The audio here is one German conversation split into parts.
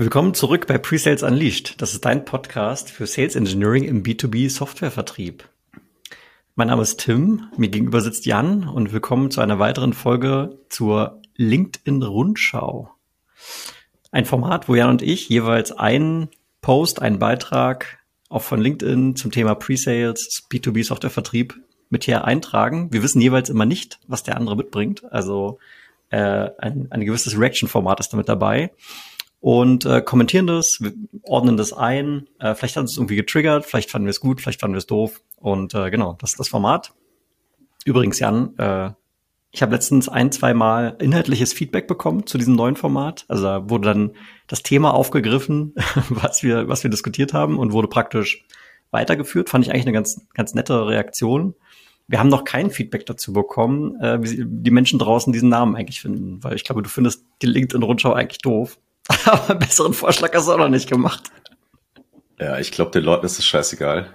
Willkommen zurück bei Presales Unleashed. Das ist dein Podcast für Sales Engineering im B2B Softwarevertrieb. Mein Name ist Tim, mir gegenüber sitzt Jan und willkommen zu einer weiteren Folge zur LinkedIn Rundschau. Ein Format, wo Jan und ich jeweils einen Post, einen Beitrag auch von LinkedIn zum Thema Presales, B2B Softwarevertrieb mit hier eintragen. Wir wissen jeweils immer nicht, was der andere mitbringt. Also äh, ein, ein gewisses Reaction-Format ist damit dabei und äh, kommentieren das, ordnen das ein. Äh, vielleicht hat es irgendwie getriggert, vielleicht fanden wir es gut, vielleicht fanden wir es doof. Und äh, genau, das ist das Format. Übrigens, Jan, äh, ich habe letztens ein, zwei Mal inhaltliches Feedback bekommen zu diesem neuen Format. Also da wurde dann das Thema aufgegriffen, was wir, was wir diskutiert haben und wurde praktisch weitergeführt. Fand ich eigentlich eine ganz, ganz nette Reaktion. Wir haben noch kein Feedback dazu bekommen, äh, wie die Menschen draußen diesen Namen eigentlich finden, weil ich glaube, du findest die LinkedIn-Rundschau eigentlich doof. Aber einen besseren Vorschlag hast du auch noch nicht gemacht. Ja, ich glaube, den Leuten ist es scheißegal.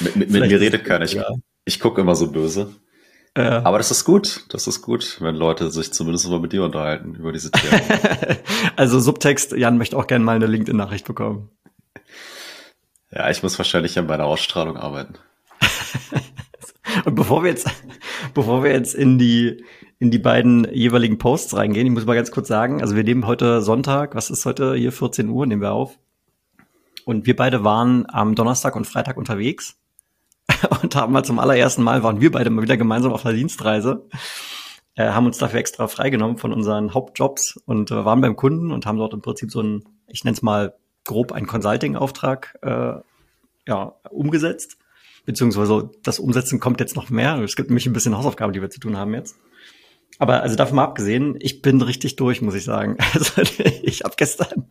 Mit, mit, mit mir redet keiner. Ich, ja. ich gucke immer so böse. Ja. Aber das ist gut. Das ist gut, wenn Leute sich zumindest mal mit dir unterhalten über diese Themen. also Subtext, Jan möchte auch gerne mal eine LinkedIn-Nachricht bekommen. Ja, ich muss wahrscheinlich an meiner Ausstrahlung arbeiten. Und bevor wir jetzt, bevor wir jetzt in die, in die beiden jeweiligen Posts reingehen. Ich muss mal ganz kurz sagen, also wir nehmen heute Sonntag, was ist heute hier 14 Uhr, nehmen wir auf. Und wir beide waren am Donnerstag und Freitag unterwegs und haben mal zum allerersten Mal waren wir beide mal wieder gemeinsam auf einer Dienstreise. Äh, haben uns dafür extra freigenommen von unseren Hauptjobs und äh, waren beim Kunden und haben dort im Prinzip so ein, ich nenne es mal grob einen Consulting-Auftrag äh, ja, umgesetzt. Beziehungsweise das Umsetzen kommt jetzt noch mehr. Es gibt nämlich ein bisschen Hausaufgaben, die wir zu tun haben jetzt. Aber also davon mal abgesehen, ich bin richtig durch, muss ich sagen. Also ich habe gestern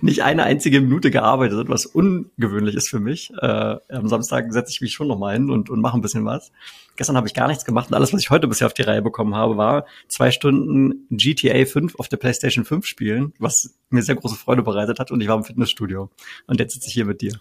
nicht eine einzige Minute gearbeitet, was ungewöhnlich ist für mich. Äh, am Samstag setze ich mich schon noch mal hin und, und mache ein bisschen was. Gestern habe ich gar nichts gemacht und alles, was ich heute bisher auf die Reihe bekommen habe, war zwei Stunden GTA 5 auf der PlayStation 5 spielen, was mir sehr große Freude bereitet hat und ich war im Fitnessstudio. Und jetzt sitze ich hier mit dir.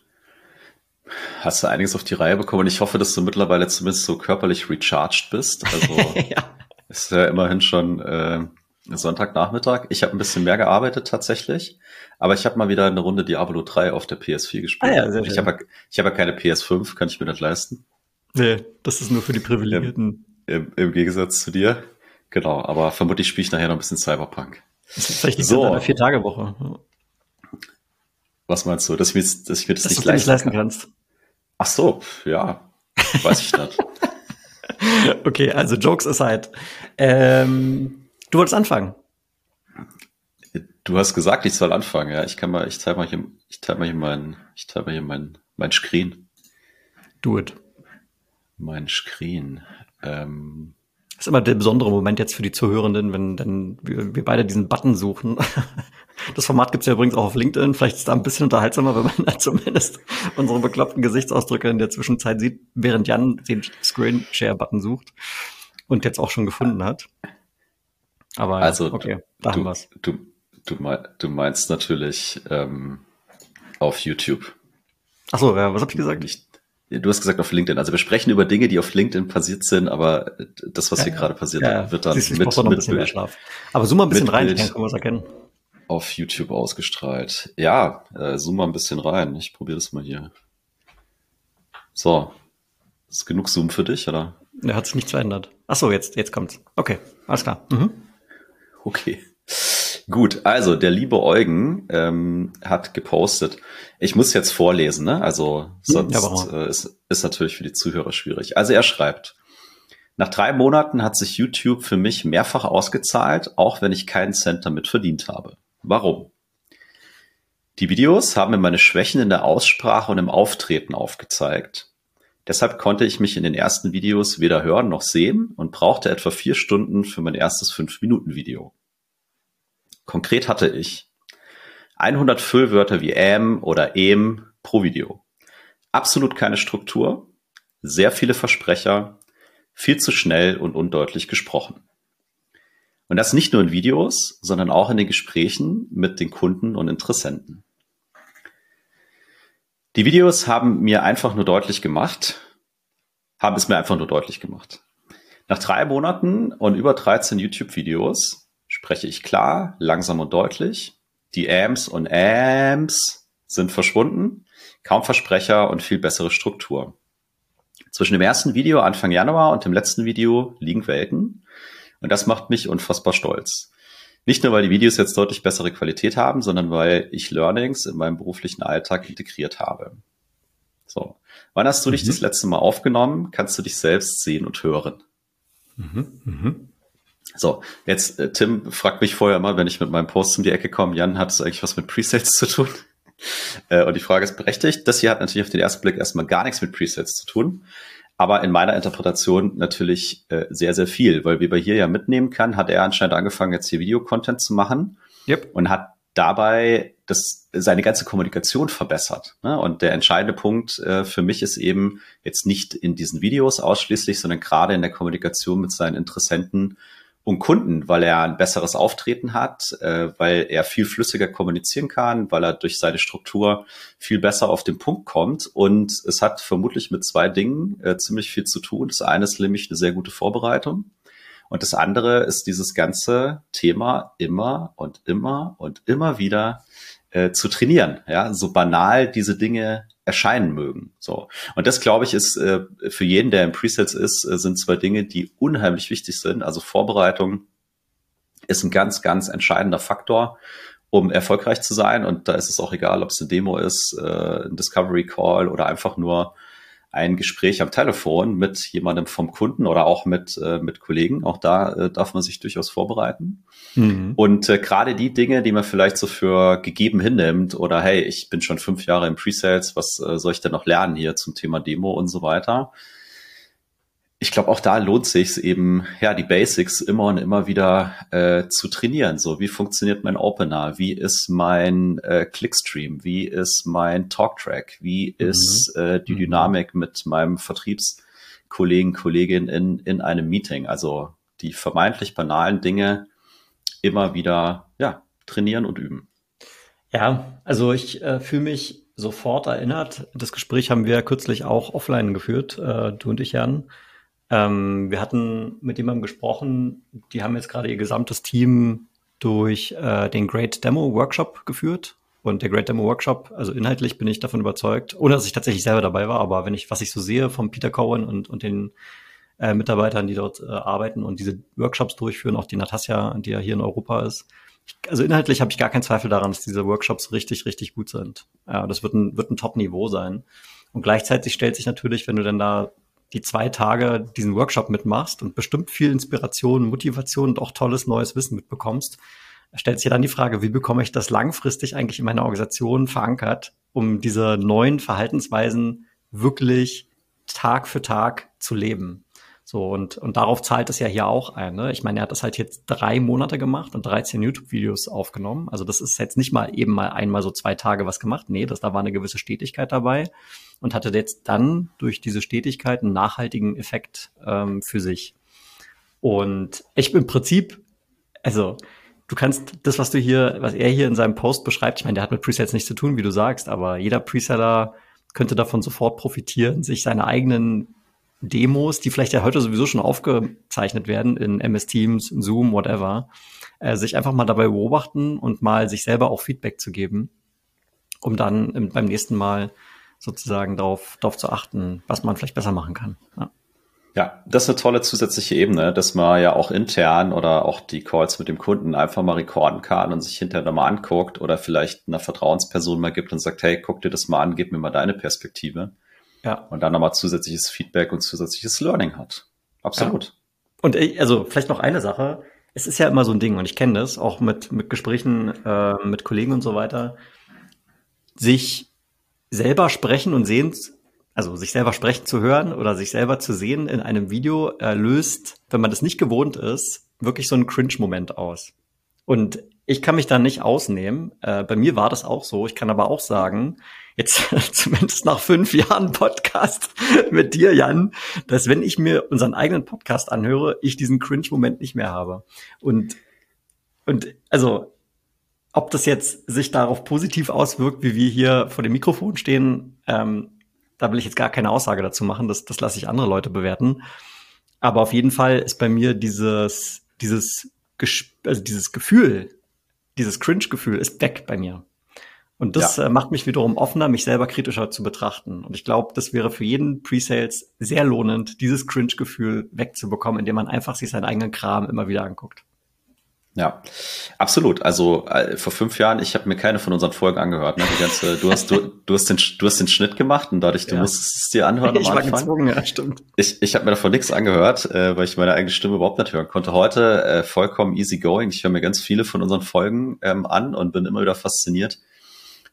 Hast du einiges auf die Reihe bekommen und ich hoffe, dass du mittlerweile zumindest so körperlich recharged bist. Also ja. Ist ja immerhin schon äh, Sonntagnachmittag. Ich habe ein bisschen mehr gearbeitet tatsächlich, aber ich habe mal wieder eine Runde Diablo 3 auf der PS4 gespielt. Ah, ja, sehr ich habe ich hab ja keine PS5, kann ich mir nicht leisten. Nee, das ist nur für die Privilegierten. Im, im, Gegensatz zu dir. Genau, aber vermutlich spiele ich nachher noch ein bisschen Cyberpunk. Das ist vielleicht so. eine Vier-Tage-Woche. Was meinst du, dass ich mir, das, dass nicht, leisten, nicht leisten kannst? Ach so, ja, weiß ich nicht. okay, also Jokes aside. Ähm, du wolltest anfangen. Du hast gesagt, ich soll anfangen, ja. Ich kann mal, ich teile mal hier, ich teile mal hier mein, ich teile mal hier mein, mein Screen. Do it. Mein Screen. Ähm, das ist immer der besondere Moment jetzt für die Zuhörenden, wenn dann wir, wir beide diesen Button suchen. Das Format gibt's ja übrigens auch auf LinkedIn. Vielleicht ist es da ein bisschen unterhaltsamer, wenn man da zumindest unsere bekloppten Gesichtsausdrücke in der Zwischenzeit sieht, während Jan den Screen-Share-Button sucht und jetzt auch schon gefunden hat. Aber also, okay, da du, haben wir's. Du, du, du meinst natürlich ähm, auf YouTube. Ach so, ja, was habe ich gesagt? Nicht, Du hast gesagt auf LinkedIn. Also wir sprechen über Dinge, die auf LinkedIn passiert sind, aber das, was ja, hier gerade passiert, ja, wird dann Siehst, mit, mit, mit Schlaf. Aber zoom mal ein bisschen rein, Bild kann man es erkennen. Auf YouTube ausgestrahlt. Ja, äh, zoom mal ein bisschen rein. Ich probiere das mal hier. So. Ist genug Zoom für dich, oder? Der hat sich nichts verändert. Ach so, jetzt, jetzt kommt's. Okay, alles klar. Mhm. Okay. Gut, also der liebe Eugen ähm, hat gepostet. Ich muss jetzt vorlesen, ne? Also hm, sonst ja, äh, ist, ist natürlich für die Zuhörer schwierig. Also er schreibt, nach drei Monaten hat sich YouTube für mich mehrfach ausgezahlt, auch wenn ich keinen Cent damit verdient habe. Warum? Die Videos haben mir meine Schwächen in der Aussprache und im Auftreten aufgezeigt. Deshalb konnte ich mich in den ersten Videos weder hören noch sehen und brauchte etwa vier Stunden für mein erstes fünf minuten video Konkret hatte ich 100 Füllwörter wie ähm oder em pro Video. Absolut keine Struktur, sehr viele Versprecher, viel zu schnell und undeutlich gesprochen. Und das nicht nur in Videos, sondern auch in den Gesprächen mit den Kunden und Interessenten. Die Videos haben mir einfach nur deutlich gemacht, haben es mir einfach nur deutlich gemacht. Nach drei Monaten und über 13 YouTube-Videos spreche ich klar, langsam und deutlich, Die Amps und Amps sind verschwunden. Kaum Versprecher und viel bessere Struktur. Zwischen dem ersten Video Anfang Januar und dem letzten Video liegen Welten. Und das macht mich unfassbar stolz. Nicht nur, weil die Videos jetzt deutlich bessere Qualität haben, sondern weil ich Learnings in meinem beruflichen Alltag integriert habe. So. Wann hast du mhm. dich das letzte Mal aufgenommen? Kannst du dich selbst sehen und hören? Mhm. Mhm. So, jetzt äh, Tim fragt mich vorher immer, wenn ich mit meinem Post um die Ecke komme, Jan, hat es eigentlich was mit Presets zu tun? äh, und die Frage ist berechtigt. Das hier hat natürlich auf den ersten Blick erstmal gar nichts mit Presets zu tun. Aber in meiner Interpretation natürlich äh, sehr, sehr viel, weil wie man hier ja mitnehmen kann, hat er anscheinend angefangen, jetzt hier Videocontent zu machen yep. und hat dabei das, seine ganze Kommunikation verbessert. Ne? Und der entscheidende Punkt äh, für mich ist eben jetzt nicht in diesen Videos ausschließlich, sondern gerade in der Kommunikation mit seinen Interessenten und Kunden, weil er ein besseres Auftreten hat, äh, weil er viel flüssiger kommunizieren kann, weil er durch seine Struktur viel besser auf den Punkt kommt. Und es hat vermutlich mit zwei Dingen äh, ziemlich viel zu tun. Das eine ist nämlich eine sehr gute Vorbereitung. Und das andere ist dieses ganze Thema immer und immer und immer wieder äh, zu trainieren. Ja, so banal diese Dinge erscheinen mögen. So. Und das, glaube ich, ist äh, für jeden, der im Presets ist, äh, sind zwei Dinge, die unheimlich wichtig sind. Also Vorbereitung ist ein ganz, ganz entscheidender Faktor, um erfolgreich zu sein. Und da ist es auch egal, ob es eine Demo ist, äh, ein Discovery Call oder einfach nur ein Gespräch am Telefon mit jemandem vom Kunden oder auch mit, äh, mit Kollegen. Auch da äh, darf man sich durchaus vorbereiten. Mhm. Und äh, gerade die Dinge, die man vielleicht so für gegeben hinnimmt oder hey, ich bin schon fünf Jahre im Presales, was äh, soll ich denn noch lernen hier zum Thema Demo und so weiter? Ich glaube, auch da lohnt sich eben, ja, die Basics immer und immer wieder äh, zu trainieren. So, wie funktioniert mein Opener? Wie ist mein äh, Clickstream? Wie ist mein Talktrack? Wie mhm. ist äh, die mhm. Dynamik mit meinem Vertriebskollegen, Kollegin in, in einem Meeting? Also die vermeintlich banalen Dinge immer wieder, ja, trainieren und üben. Ja, also ich äh, fühle mich sofort erinnert. Das Gespräch haben wir kürzlich auch offline geführt, äh, du und ich, Jan. Ähm, wir hatten mit jemandem gesprochen, die haben jetzt gerade ihr gesamtes Team durch äh, den Great Demo Workshop geführt. Und der Great Demo Workshop, also inhaltlich bin ich davon überzeugt, ohne dass ich tatsächlich selber dabei war, aber wenn ich, was ich so sehe vom Peter Cohen und, und den äh, Mitarbeitern, die dort äh, arbeiten und diese Workshops durchführen, auch die Natasja, die ja hier in Europa ist. Ich, also inhaltlich habe ich gar keinen Zweifel daran, dass diese Workshops richtig, richtig gut sind. Ja, das wird ein, wird ein Top-Niveau sein. Und gleichzeitig stellt sich natürlich, wenn du denn da die zwei Tage diesen Workshop mitmachst und bestimmt viel Inspiration, Motivation und auch tolles neues Wissen mitbekommst, stellt sich dann die Frage, wie bekomme ich das langfristig eigentlich in meiner Organisation verankert, um diese neuen Verhaltensweisen wirklich Tag für Tag zu leben. So, und, und darauf zahlt es ja hier auch ein. Ne? Ich meine, er hat das halt jetzt drei Monate gemacht und 13 YouTube-Videos aufgenommen. Also das ist jetzt nicht mal eben mal einmal so zwei Tage was gemacht. Nee, das, da war eine gewisse Stetigkeit dabei und hatte jetzt dann durch diese Stetigkeit einen nachhaltigen Effekt ähm, für sich. Und ich bin im Prinzip, also du kannst das, was du hier, was er hier in seinem Post beschreibt, ich meine, der hat mit Presets nichts zu tun, wie du sagst, aber jeder Preseller könnte davon sofort profitieren, sich seine eigenen Demos, die vielleicht ja heute sowieso schon aufgezeichnet werden in MS Teams, Zoom, whatever, äh, sich einfach mal dabei beobachten und mal sich selber auch Feedback zu geben, um dann im, beim nächsten Mal sozusagen darauf, darauf zu achten, was man vielleicht besser machen kann. Ja. Ja, das ist eine tolle zusätzliche Ebene, dass man ja auch intern oder auch die Calls mit dem Kunden einfach mal rekorden kann und sich hinterher nochmal anguckt oder vielleicht einer Vertrauensperson mal gibt und sagt, hey, guck dir das mal an, gib mir mal deine Perspektive. Ja. Und dann nochmal zusätzliches Feedback und zusätzliches Learning hat. Absolut. Ja. Und also vielleicht noch eine Sache. Es ist ja immer so ein Ding und ich kenne das auch mit, mit Gesprächen äh, mit Kollegen und so weiter, sich selber sprechen und sehen, also sich selber sprechen zu hören oder sich selber zu sehen in einem Video äh, löst, wenn man das nicht gewohnt ist, wirklich so einen Cringe-Moment aus. Und ich kann mich da nicht ausnehmen. Äh, bei mir war das auch so. Ich kann aber auch sagen, jetzt zumindest nach fünf Jahren Podcast mit dir, Jan, dass wenn ich mir unseren eigenen Podcast anhöre, ich diesen Cringe-Moment nicht mehr habe. Und, und also ob das jetzt sich darauf positiv auswirkt, wie wir hier vor dem Mikrofon stehen, ähm, da will ich jetzt gar keine Aussage dazu machen. Das, das lasse ich andere Leute bewerten. Aber auf jeden Fall ist bei mir dieses, dieses, also dieses Gefühl, dieses Cringe-Gefühl ist weg bei mir. Und das ja. äh, macht mich wiederum offener, mich selber kritischer zu betrachten. Und ich glaube, das wäre für jeden Pre-Sales sehr lohnend, dieses Cringe-Gefühl wegzubekommen, indem man einfach sich seinen eigenen Kram immer wieder anguckt. Ja, absolut. Also äh, vor fünf Jahren, ich habe mir keine von unseren Folgen angehört. Ne? Die ganze, du hast du, du hast den du hast den Schnitt gemacht und dadurch du ja. musstest es dir anhören. Ich war gezwungen, ja, stimmt. Ich, ich habe mir davon nichts angehört, äh, weil ich meine eigene Stimme überhaupt nicht hören konnte. Heute äh, vollkommen easy going. Ich höre mir ganz viele von unseren Folgen ähm, an und bin immer wieder fasziniert,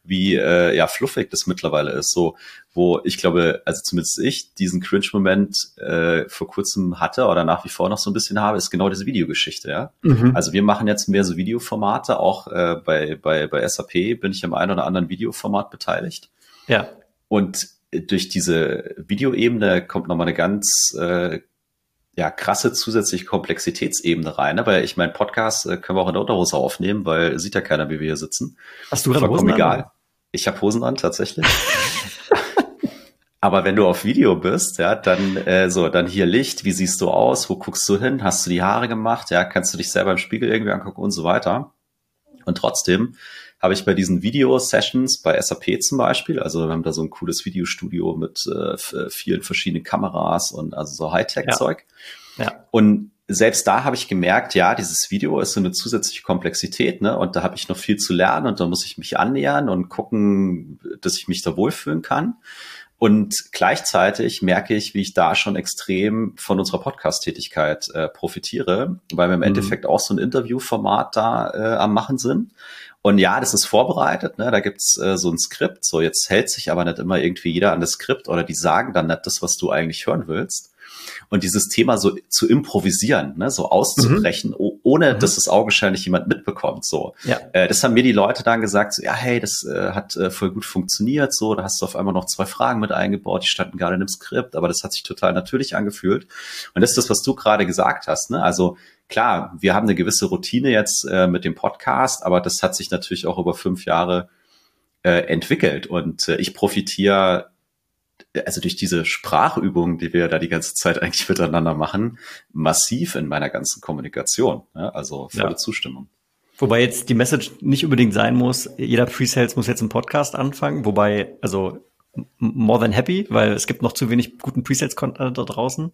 wie äh, ja fluffig das mittlerweile ist. So, wo ich glaube, also zumindest ich diesen Cringe-Moment äh, vor kurzem hatte oder nach wie vor noch so ein bisschen habe, ist genau diese Videogeschichte. Ja, mhm. also wir machen jetzt mehr so Videoformate. Auch äh, bei bei bei SAP bin ich am einen oder anderen Videoformat beteiligt. Ja. Und durch diese Videoebene kommt nochmal eine ganz äh, ja, krasse zusätzliche Komplexitätsebene rein. Aber ich meine, Podcast äh, können wir auch in der Unterhose aufnehmen, weil sieht ja keiner, wie wir hier sitzen. Hast du gerade Hosen egal. Ich habe Hosen an, tatsächlich. Aber wenn du auf Video bist, ja, dann äh, so, dann hier Licht, wie siehst du aus, wo guckst du hin, hast du die Haare gemacht, ja, kannst du dich selber im Spiegel irgendwie angucken und so weiter. Und trotzdem habe ich bei diesen Video-Sessions bei SAP zum Beispiel, also wir haben da so ein cooles Videostudio mit äh, vielen verschiedenen Kameras und also so Hightech-Zeug. Ja. ja. Und selbst da habe ich gemerkt, ja, dieses Video ist so eine zusätzliche Komplexität, ne? Und da habe ich noch viel zu lernen und da muss ich mich annähern und gucken, dass ich mich da wohlfühlen kann. Und gleichzeitig merke ich, wie ich da schon extrem von unserer Podcast-Tätigkeit äh, profitiere, weil wir im mhm. Endeffekt auch so ein Interviewformat da äh, am machen sind. Und ja, das ist vorbereitet, ne? da gibt's äh, so ein Skript. So, jetzt hält sich aber nicht immer irgendwie jeder an das Skript oder die sagen dann nicht das, was du eigentlich hören willst und dieses Thema so zu improvisieren, ne, so auszubrechen, mhm. ohne mhm. dass das augenscheinlich jemand mitbekommt. So, ja. äh, das haben mir die Leute dann gesagt, so, ja, hey, das äh, hat äh, voll gut funktioniert. So, da hast du auf einmal noch zwei Fragen mit eingebaut, die standen gerade in dem Skript, aber das hat sich total natürlich angefühlt. Und das ist das, was du gerade gesagt hast. Ne? Also klar, wir haben eine gewisse Routine jetzt äh, mit dem Podcast, aber das hat sich natürlich auch über fünf Jahre äh, entwickelt und äh, ich profitiere also durch diese Sprachübungen, die wir da die ganze Zeit eigentlich miteinander machen, massiv in meiner ganzen Kommunikation. Ja, also volle ja. Zustimmung. Wobei jetzt die Message nicht unbedingt sein muss, jeder Pre-Sales muss jetzt einen Podcast anfangen, wobei, also more than happy, weil es gibt noch zu wenig guten Pre-Sales-Content da draußen.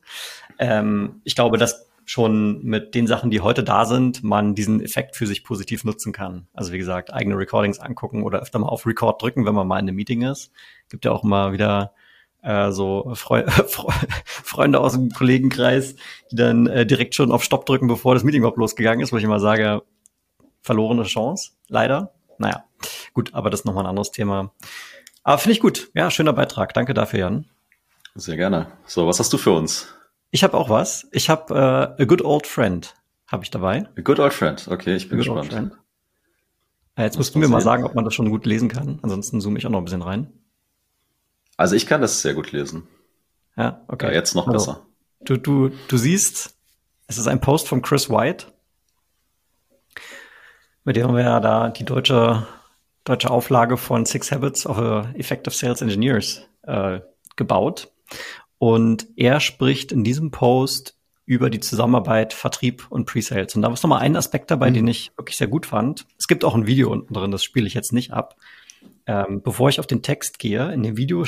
Ähm, ich glaube, dass schon mit den Sachen, die heute da sind, man diesen Effekt für sich positiv nutzen kann. Also wie gesagt, eigene Recordings angucken oder öfter mal auf Record drücken, wenn man mal in einem Meeting ist. Gibt ja auch immer wieder äh, so Freu Freunde aus dem Kollegenkreis, die dann äh, direkt schon auf Stopp drücken, bevor das Meeting überhaupt losgegangen ist, wo ich immer sage, verlorene Chance, leider. Naja, gut, aber das ist nochmal ein anderes Thema. Aber finde ich gut. Ja, schöner Beitrag. Danke dafür, Jan. Sehr gerne. So, was hast du für uns? Ich habe auch was. Ich habe äh, A Good Old Friend habe ich dabei. A Good Old Friend. Okay, ich bin gespannt. Äh, jetzt musst du mir mal sagen, ob man das schon gut lesen kann. Ansonsten zoome ich auch noch ein bisschen rein. Also ich kann das sehr gut lesen. Ja, okay. Ja, jetzt noch also, besser. Du, du, du siehst, es ist ein Post von Chris White. Mit dem haben wir ja da die deutsche, deutsche Auflage von Six Habits of Effective Sales Engineers äh, gebaut. Und er spricht in diesem Post über die Zusammenarbeit Vertrieb und Pre-Sales. Und da ist nochmal ein Aspekt dabei, mhm. den ich wirklich sehr gut fand. Es gibt auch ein Video unten drin, das spiele ich jetzt nicht ab. Ähm, bevor ich auf den Text gehe, in dem Video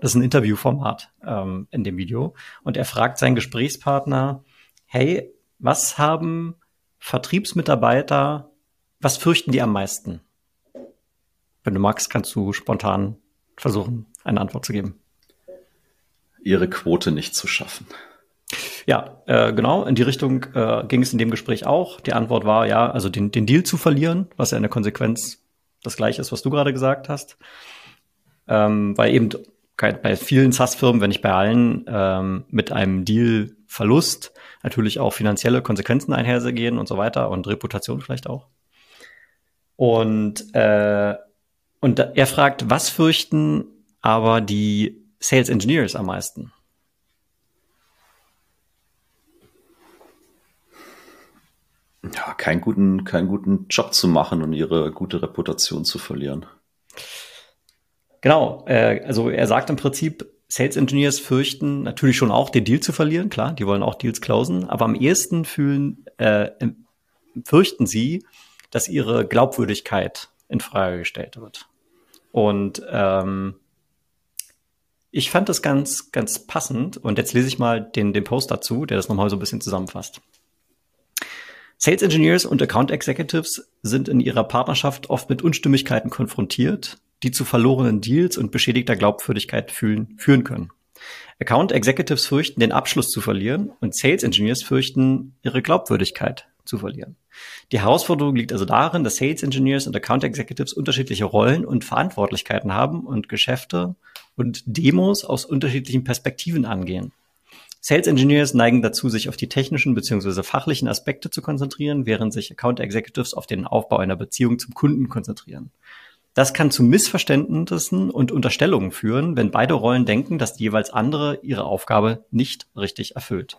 das ist ein Interviewformat ähm, in dem Video. Und er fragt seinen Gesprächspartner, hey, was haben Vertriebsmitarbeiter, was fürchten die am meisten? Wenn du magst, kannst du spontan versuchen, eine Antwort zu geben. Ihre Quote nicht zu schaffen. Ja, äh, genau, in die Richtung äh, ging es in dem Gespräch auch. Die Antwort war ja, also den, den Deal zu verlieren, was ja in der Konsequenz das gleiche ist, was du gerade gesagt hast. Ähm, weil eben bei vielen SaaS-Firmen, wenn nicht bei allen, ähm, mit einem Deal-Verlust natürlich auch finanzielle Konsequenzen einhergehen und so weiter und Reputation vielleicht auch. Und, äh, und er fragt, was fürchten aber die Sales Engineers am meisten? Ja, keinen guten, keinen guten Job zu machen und ihre gute Reputation zu verlieren. Genau, äh, also er sagt im Prinzip, Sales Engineers fürchten natürlich schon auch, den Deal zu verlieren, klar, die wollen auch Deals closen, aber am ehesten fühlen, äh, fürchten sie, dass ihre Glaubwürdigkeit in Frage gestellt wird. Und ähm, ich fand das ganz, ganz passend. Und jetzt lese ich mal den, den Post dazu, der das nochmal so ein bisschen zusammenfasst. Sales Engineers und Account Executives sind in ihrer Partnerschaft oft mit Unstimmigkeiten konfrontiert, die zu verlorenen Deals und beschädigter Glaubwürdigkeit fühlen, führen können. Account Executives fürchten, den Abschluss zu verlieren und Sales Engineers fürchten, ihre Glaubwürdigkeit zu verlieren. Die Herausforderung liegt also darin, dass Sales Engineers und Account Executives unterschiedliche Rollen und Verantwortlichkeiten haben und Geschäfte und Demos aus unterschiedlichen Perspektiven angehen. Sales Engineers neigen dazu, sich auf die technischen bzw. fachlichen Aspekte zu konzentrieren, während sich Account Executives auf den Aufbau einer Beziehung zum Kunden konzentrieren. Das kann zu Missverständnissen und Unterstellungen führen, wenn beide Rollen denken, dass die jeweils andere ihre Aufgabe nicht richtig erfüllt.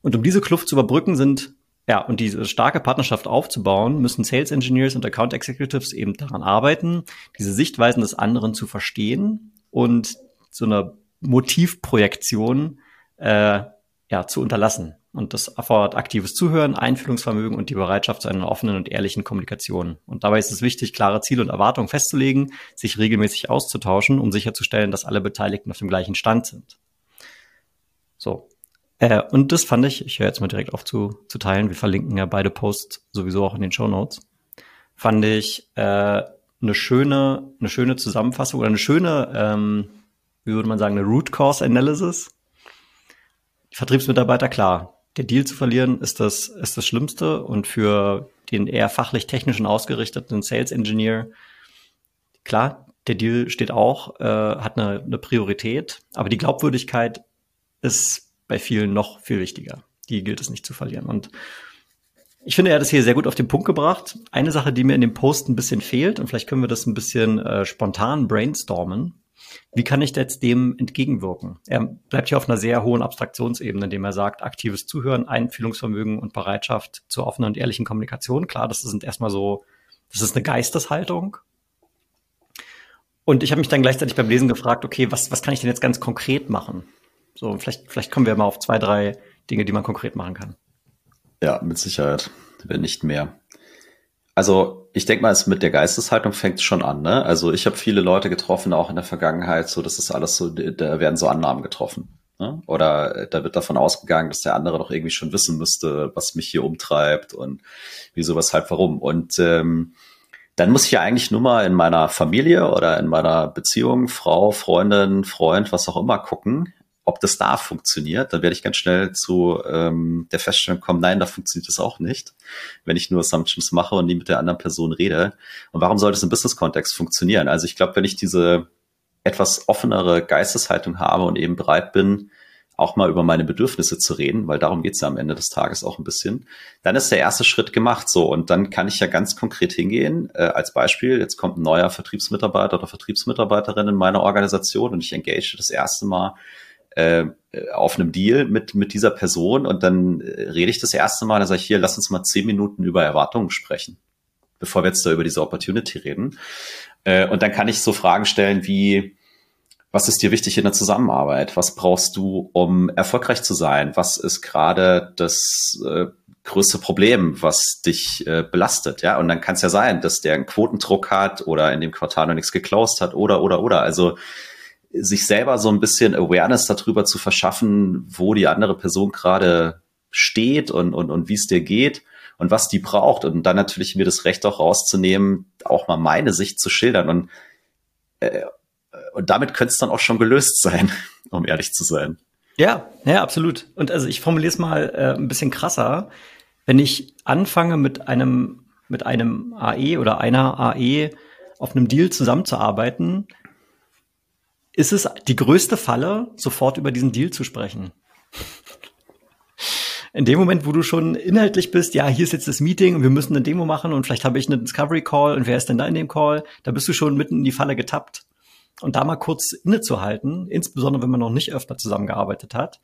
Und um diese Kluft zu überbrücken sind ja, und diese starke Partnerschaft aufzubauen, müssen Sales Engineers und Account Executives eben daran arbeiten, diese Sichtweisen des anderen zu verstehen und so eine Motivprojektion äh, ja, zu unterlassen. Und das erfordert aktives Zuhören, Einfühlungsvermögen und die Bereitschaft zu einer offenen und ehrlichen Kommunikation. Und dabei ist es wichtig, klare Ziele und Erwartungen festzulegen, sich regelmäßig auszutauschen, um sicherzustellen, dass alle Beteiligten auf dem gleichen Stand sind. So. Äh, und das fand ich, ich höre jetzt mal direkt auf zu, zu teilen, wir verlinken ja beide Posts sowieso auch in den Show Notes, fand ich äh, eine schöne, eine schöne Zusammenfassung oder eine schöne, ähm, wie würde man sagen, eine Root Cause Analysis. Vertriebsmitarbeiter, klar, der Deal zu verlieren ist das, ist das Schlimmste und für den eher fachlich technischen ausgerichteten Sales Engineer, klar, der Deal steht auch, äh, hat eine, eine Priorität, aber die Glaubwürdigkeit ist bei vielen noch viel wichtiger. Die gilt es nicht zu verlieren. Und ich finde, er hat es hier sehr gut auf den Punkt gebracht. Eine Sache, die mir in dem Post ein bisschen fehlt, und vielleicht können wir das ein bisschen äh, spontan brainstormen. Wie kann ich jetzt dem entgegenwirken? Er bleibt hier auf einer sehr hohen Abstraktionsebene, indem er sagt, aktives Zuhören, Einfühlungsvermögen und Bereitschaft zur offenen und ehrlichen Kommunikation. Klar, das sind erstmal so, das ist eine Geisteshaltung. Und ich habe mich dann gleichzeitig beim Lesen gefragt, okay, was, was kann ich denn jetzt ganz konkret machen? So, vielleicht, vielleicht kommen wir mal auf zwei, drei Dinge, die man konkret machen kann. Ja, mit Sicherheit, wenn nicht mehr. Also ich denke mal, es mit der Geisteshaltung fängt schon an. Ne? Also ich habe viele Leute getroffen, auch in der Vergangenheit, so das ist alles so, da werden so Annahmen getroffen. Ne? Oder da wird davon ausgegangen, dass der andere doch irgendwie schon wissen müsste, was mich hier umtreibt und wieso, weshalb, warum. Und ähm, dann muss ich ja eigentlich nur mal in meiner Familie oder in meiner Beziehung, Frau, Freundin, Freund, was auch immer gucken, ob das da funktioniert, dann werde ich ganz schnell zu ähm, der Feststellung kommen, nein, da funktioniert das auch nicht, wenn ich nur Assumptions mache und nie mit der anderen Person rede. Und warum sollte es im Business-Kontext funktionieren? Also ich glaube, wenn ich diese etwas offenere Geisteshaltung habe und eben bereit bin, auch mal über meine Bedürfnisse zu reden, weil darum geht's ja am Ende des Tages auch ein bisschen, dann ist der erste Schritt gemacht so. Und dann kann ich ja ganz konkret hingehen. Äh, als Beispiel, jetzt kommt ein neuer Vertriebsmitarbeiter oder Vertriebsmitarbeiterin in meiner Organisation und ich engage das erste Mal äh, auf einem Deal mit, mit dieser Person und dann äh, rede ich das erste Mal, dann sage ich hier, lass uns mal zehn Minuten über Erwartungen sprechen, bevor wir jetzt da über diese Opportunity reden. Äh, und dann kann ich so Fragen stellen wie, was ist dir wichtig in der Zusammenarbeit? Was brauchst du, um erfolgreich zu sein? Was ist gerade das äh, größte Problem, was dich äh, belastet? Ja, und dann kann es ja sein, dass der einen Quotendruck hat oder in dem Quartal noch nichts geclosed hat oder oder oder. Also sich selber so ein bisschen Awareness darüber zu verschaffen, wo die andere Person gerade steht und, und, und wie es dir geht und was die braucht. Und dann natürlich mir das Recht auch rauszunehmen, auch mal meine Sicht zu schildern. Und, äh, und damit könnte es dann auch schon gelöst sein, um ehrlich zu sein. Ja, ja, absolut. Und also ich formuliere es mal äh, ein bisschen krasser. Wenn ich anfange mit einem, mit einem AE oder einer AE auf einem Deal zusammenzuarbeiten, ist es die größte Falle, sofort über diesen Deal zu sprechen. In dem Moment, wo du schon inhaltlich bist, ja, hier ist jetzt das Meeting und wir müssen eine Demo machen und vielleicht habe ich einen Discovery Call und wer ist denn da in dem Call? Da bist du schon mitten in die Falle getappt. Und da mal kurz innezuhalten, insbesondere wenn man noch nicht öfter zusammengearbeitet hat,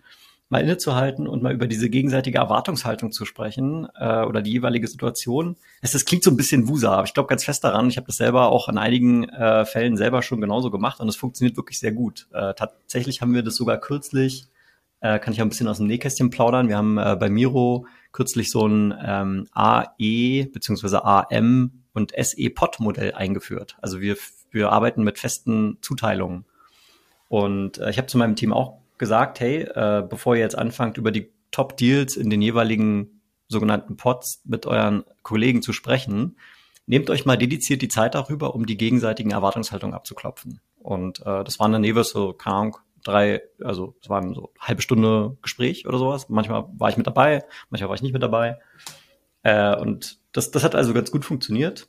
mal innezuhalten und mal über diese gegenseitige Erwartungshaltung zu sprechen äh, oder die jeweilige Situation. Es das klingt so ein bisschen wusa, aber ich glaube ganz fest daran. Ich habe das selber auch in einigen äh, Fällen selber schon genauso gemacht und es funktioniert wirklich sehr gut. Äh, tatsächlich haben wir das sogar kürzlich äh, kann ich auch ein bisschen aus dem Nähkästchen plaudern. Wir haben äh, bei Miro kürzlich so ein ähm, AE bzw. AM und SE-Pod-Modell eingeführt. Also wir, wir arbeiten mit festen Zuteilungen. Und äh, ich habe zu meinem Team auch gesagt, hey, äh, bevor ihr jetzt anfangt, über die Top-Deals in den jeweiligen sogenannten Pods mit euren Kollegen zu sprechen, nehmt euch mal dediziert die Zeit darüber, um die gegenseitigen Erwartungshaltungen abzuklopfen. Und äh, das waren dann jeweils so, keine Ahnung, drei, also es waren so halbe Stunde Gespräch oder sowas. Manchmal war ich mit dabei, manchmal war ich nicht mit dabei. Äh, und das, das hat also ganz gut funktioniert.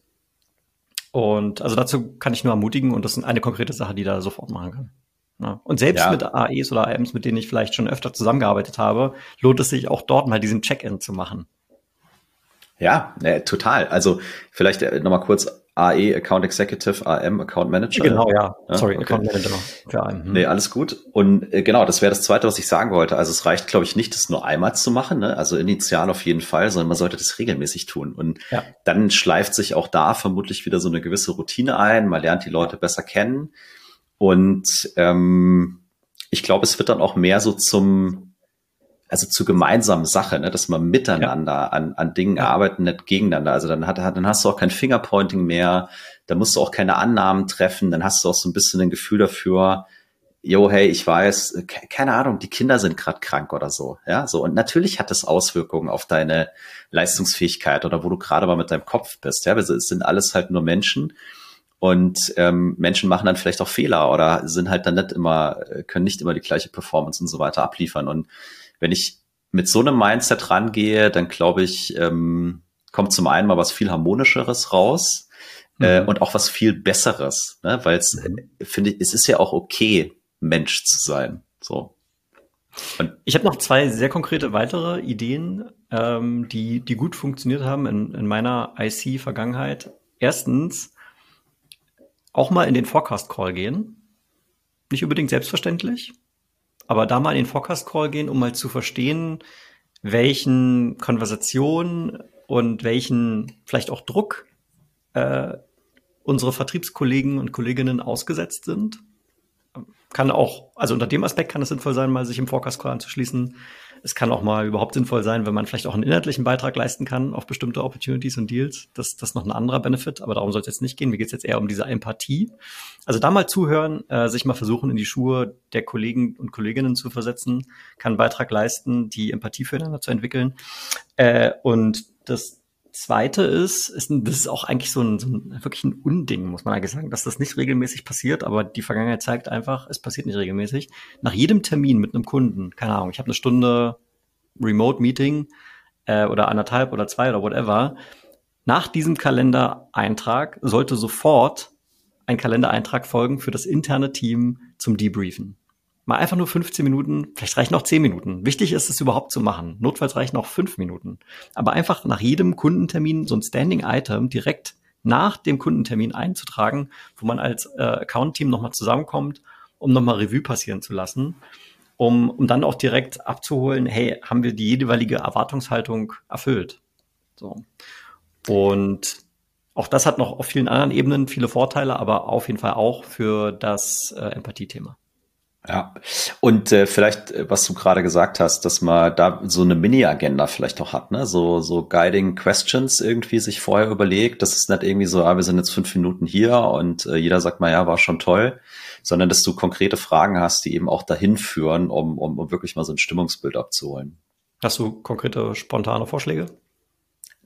Und also dazu kann ich nur ermutigen und das ist eine konkrete Sache, die da sofort machen kann. Ja. Und selbst ja. mit AEs oder AMs, mit denen ich vielleicht schon öfter zusammengearbeitet habe, lohnt es sich auch dort mal diesen Check-in zu machen. Ja, äh, total. Also vielleicht äh, nochmal kurz AE Account Executive, AM Account Manager. Genau, ja. ja Sorry, okay. Account Manager für AM. Hm. Nee, alles gut. Und äh, genau, das wäre das Zweite, was ich sagen wollte. Also es reicht, glaube ich, nicht, das nur einmal zu machen, ne? also initial auf jeden Fall, sondern man sollte das regelmäßig tun. Und ja. dann schleift sich auch da vermutlich wieder so eine gewisse Routine ein. Man lernt die Leute besser kennen. Und ähm, ich glaube, es wird dann auch mehr so zum, also zur gemeinsamen Sache, ne, dass man miteinander ja. an, an Dingen ja. arbeitet, nicht gegeneinander. Also dann, hat, dann hast du auch kein Fingerpointing mehr, dann musst du auch keine Annahmen treffen, dann hast du auch so ein bisschen ein Gefühl dafür, jo, hey, ich weiß, keine Ahnung, die Kinder sind gerade krank oder so, ja, so und natürlich hat das Auswirkungen auf deine Leistungsfähigkeit oder wo du gerade mal mit deinem Kopf bist, ja, wir sind alles halt nur Menschen und ähm, Menschen machen dann vielleicht auch Fehler oder sind halt dann nicht immer, können nicht immer die gleiche Performance und so weiter abliefern. Und wenn ich mit so einem Mindset rangehe, dann glaube ich, ähm, kommt zum einen mal was viel harmonischeres raus äh, mhm. und auch was viel Besseres, ne? weil es, mhm. finde ich, es ist ja auch okay, Mensch zu sein. So. Und ich habe noch zwei sehr konkrete weitere Ideen, ähm, die, die gut funktioniert haben in, in meiner IC-Vergangenheit. Erstens, auch mal in den Forecast Call gehen. Nicht unbedingt selbstverständlich, aber da mal in den Forecast Call gehen, um mal zu verstehen, welchen Konversationen und welchen vielleicht auch Druck äh, unsere Vertriebskollegen und Kolleginnen ausgesetzt sind. Kann auch, also unter dem Aspekt kann es sinnvoll sein, mal sich im Forecast Call anzuschließen, es kann auch mal überhaupt sinnvoll sein, wenn man vielleicht auch einen inhaltlichen Beitrag leisten kann auf bestimmte Opportunities und Deals. Das, das ist noch ein anderer Benefit, aber darum soll es jetzt nicht gehen. Mir geht es jetzt eher um diese Empathie. Also da mal zuhören, äh, sich mal versuchen, in die Schuhe der Kollegen und Kolleginnen zu versetzen, kann einen Beitrag leisten, die Empathie füreinander zu entwickeln. Äh, und das Zweite ist, ist das ist auch eigentlich so ein, so ein wirklich ein Unding, muss man eigentlich sagen, dass das nicht regelmäßig passiert, aber die Vergangenheit zeigt einfach, es passiert nicht regelmäßig. Nach jedem Termin mit einem Kunden, keine Ahnung, ich habe eine Stunde Remote-Meeting äh, oder anderthalb oder zwei oder whatever, nach diesem Kalendereintrag sollte sofort ein Kalendereintrag folgen für das interne Team zum Debriefen. Mal einfach nur 15 Minuten, vielleicht reichen auch 10 Minuten. Wichtig ist es überhaupt zu machen. Notfalls reichen auch 5 Minuten. Aber einfach nach jedem Kundentermin so ein Standing Item direkt nach dem Kundentermin einzutragen, wo man als äh, Account-Team nochmal zusammenkommt, um nochmal Revue passieren zu lassen, um, um dann auch direkt abzuholen, hey, haben wir die jeweilige Erwartungshaltung erfüllt? So. Und auch das hat noch auf vielen anderen Ebenen viele Vorteile, aber auf jeden Fall auch für das äh, Empathie-Thema. Ja, und äh, vielleicht, äh, was du gerade gesagt hast, dass man da so eine Mini-Agenda vielleicht auch hat, ne? So, so Guiding Questions irgendwie sich vorher überlegt. Das ist nicht irgendwie so, ah, wir sind jetzt fünf Minuten hier und äh, jeder sagt mal, ja, war schon toll, sondern dass du konkrete Fragen hast, die eben auch dahin führen, um, um, um wirklich mal so ein Stimmungsbild abzuholen. Hast du konkrete, spontane Vorschläge?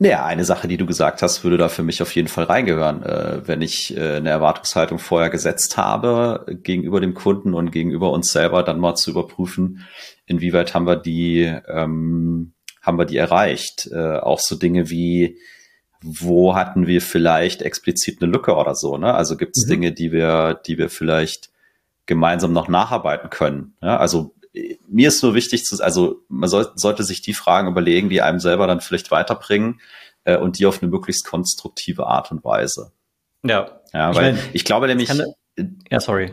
Naja, eine Sache, die du gesagt hast, würde da für mich auf jeden Fall reingehören. Äh, wenn ich äh, eine Erwartungshaltung vorher gesetzt habe, gegenüber dem Kunden und gegenüber uns selber, dann mal zu überprüfen, inwieweit haben wir die, ähm, haben wir die erreicht. Äh, auch so Dinge wie, wo hatten wir vielleicht explizit eine Lücke oder so, ne? Also gibt es mhm. Dinge, die wir, die wir vielleicht gemeinsam noch nacharbeiten können. Ja? Also mir ist nur wichtig zu, also man soll, sollte sich die Fragen überlegen, die einem selber dann vielleicht weiterbringen äh, und die auf eine möglichst konstruktive Art und Weise. Ja. Ja, weil ich, mein, ich glaube nämlich. Kann, ja, sorry.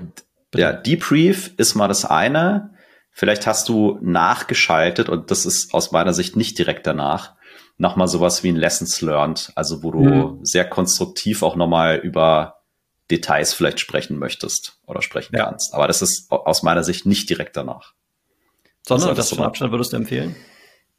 Bitte. Ja, Debrief ist mal das eine. Vielleicht hast du nachgeschaltet und das ist aus meiner Sicht nicht direkt danach nochmal sowas wie ein Lessons Learned, also wo du mhm. sehr konstruktiv auch nochmal über Details vielleicht sprechen möchtest oder sprechen ja. kannst. Aber das ist aus meiner Sicht nicht direkt danach. Sondern das zum Abstand würdest du empfehlen?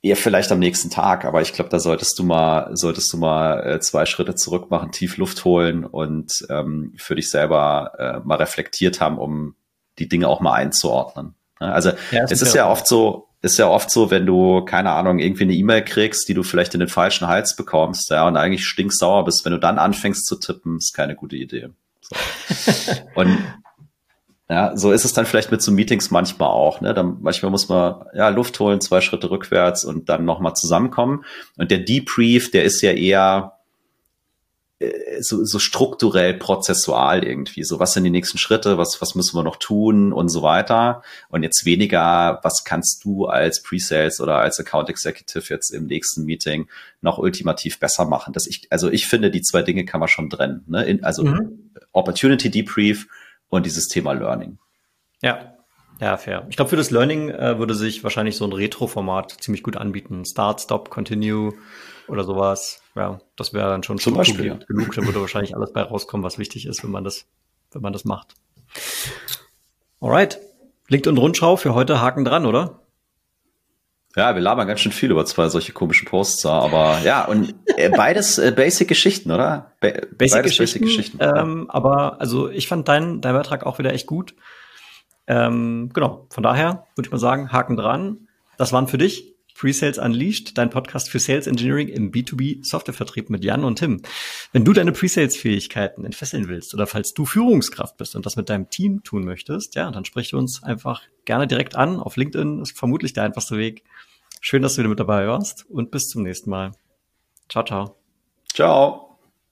Ja, vielleicht am nächsten Tag, aber ich glaube, da solltest du mal, solltest du mal äh, zwei Schritte zurück machen, tief Luft holen und ähm, für dich selber äh, mal reflektiert haben, um die Dinge auch mal einzuordnen. Also ja, es ist ja oft so, ist ja oft so, wenn du, keine Ahnung, irgendwie eine E-Mail kriegst, die du vielleicht in den falschen Hals bekommst, ja, und eigentlich stinksauer bist, wenn du dann anfängst zu tippen, ist keine gute Idee. So. und ja, so ist es dann vielleicht mit so Meetings manchmal auch. Ne? Dann, manchmal muss man ja Luft holen, zwei Schritte rückwärts und dann nochmal zusammenkommen. Und der Debrief, der ist ja eher äh, so, so strukturell prozessual irgendwie. So, was sind die nächsten Schritte, was, was müssen wir noch tun und so weiter. Und jetzt weniger, was kannst du als Pre-Sales oder als Account Executive jetzt im nächsten Meeting noch ultimativ besser machen. Das ich, also ich finde, die zwei Dinge kann man schon trennen. Ne? In, also mhm. Opportunity Debrief und dieses Thema Learning. Ja, ja, fair. Ich glaube, für das Learning äh, würde sich wahrscheinlich so ein Retro-Format ziemlich gut anbieten. Start, Stop, Continue oder sowas. Ja, das wäre dann schon Zum Beispiel, ja. genug. Da würde wahrscheinlich alles bei rauskommen, was wichtig ist, wenn man das, wenn man das macht. Alright. LinkedIn Rundschau für heute Haken dran, oder? Ja, wir labern ganz schön viel über zwei solche komischen Posts, aber ja, und äh, beides äh, Basic-Geschichten, oder? Ba Basic Geschichten. Basic ähm, ja. Aber also ich fand deinen dein Beitrag auch wieder echt gut. Ähm, genau, von daher würde ich mal sagen, Haken dran. Das waren für dich Pre-Sales Unleashed, dein Podcast für Sales Engineering im B2B Softwarevertrieb mit Jan und Tim. Wenn du deine Pre-Sales-Fähigkeiten entfesseln willst oder falls du Führungskraft bist und das mit deinem Team tun möchtest, ja, dann sprich uns einfach gerne direkt an. Auf LinkedIn ist vermutlich der einfachste Weg. Schön, dass du wieder mit dabei warst und bis zum nächsten Mal. Ciao, ciao. Ciao.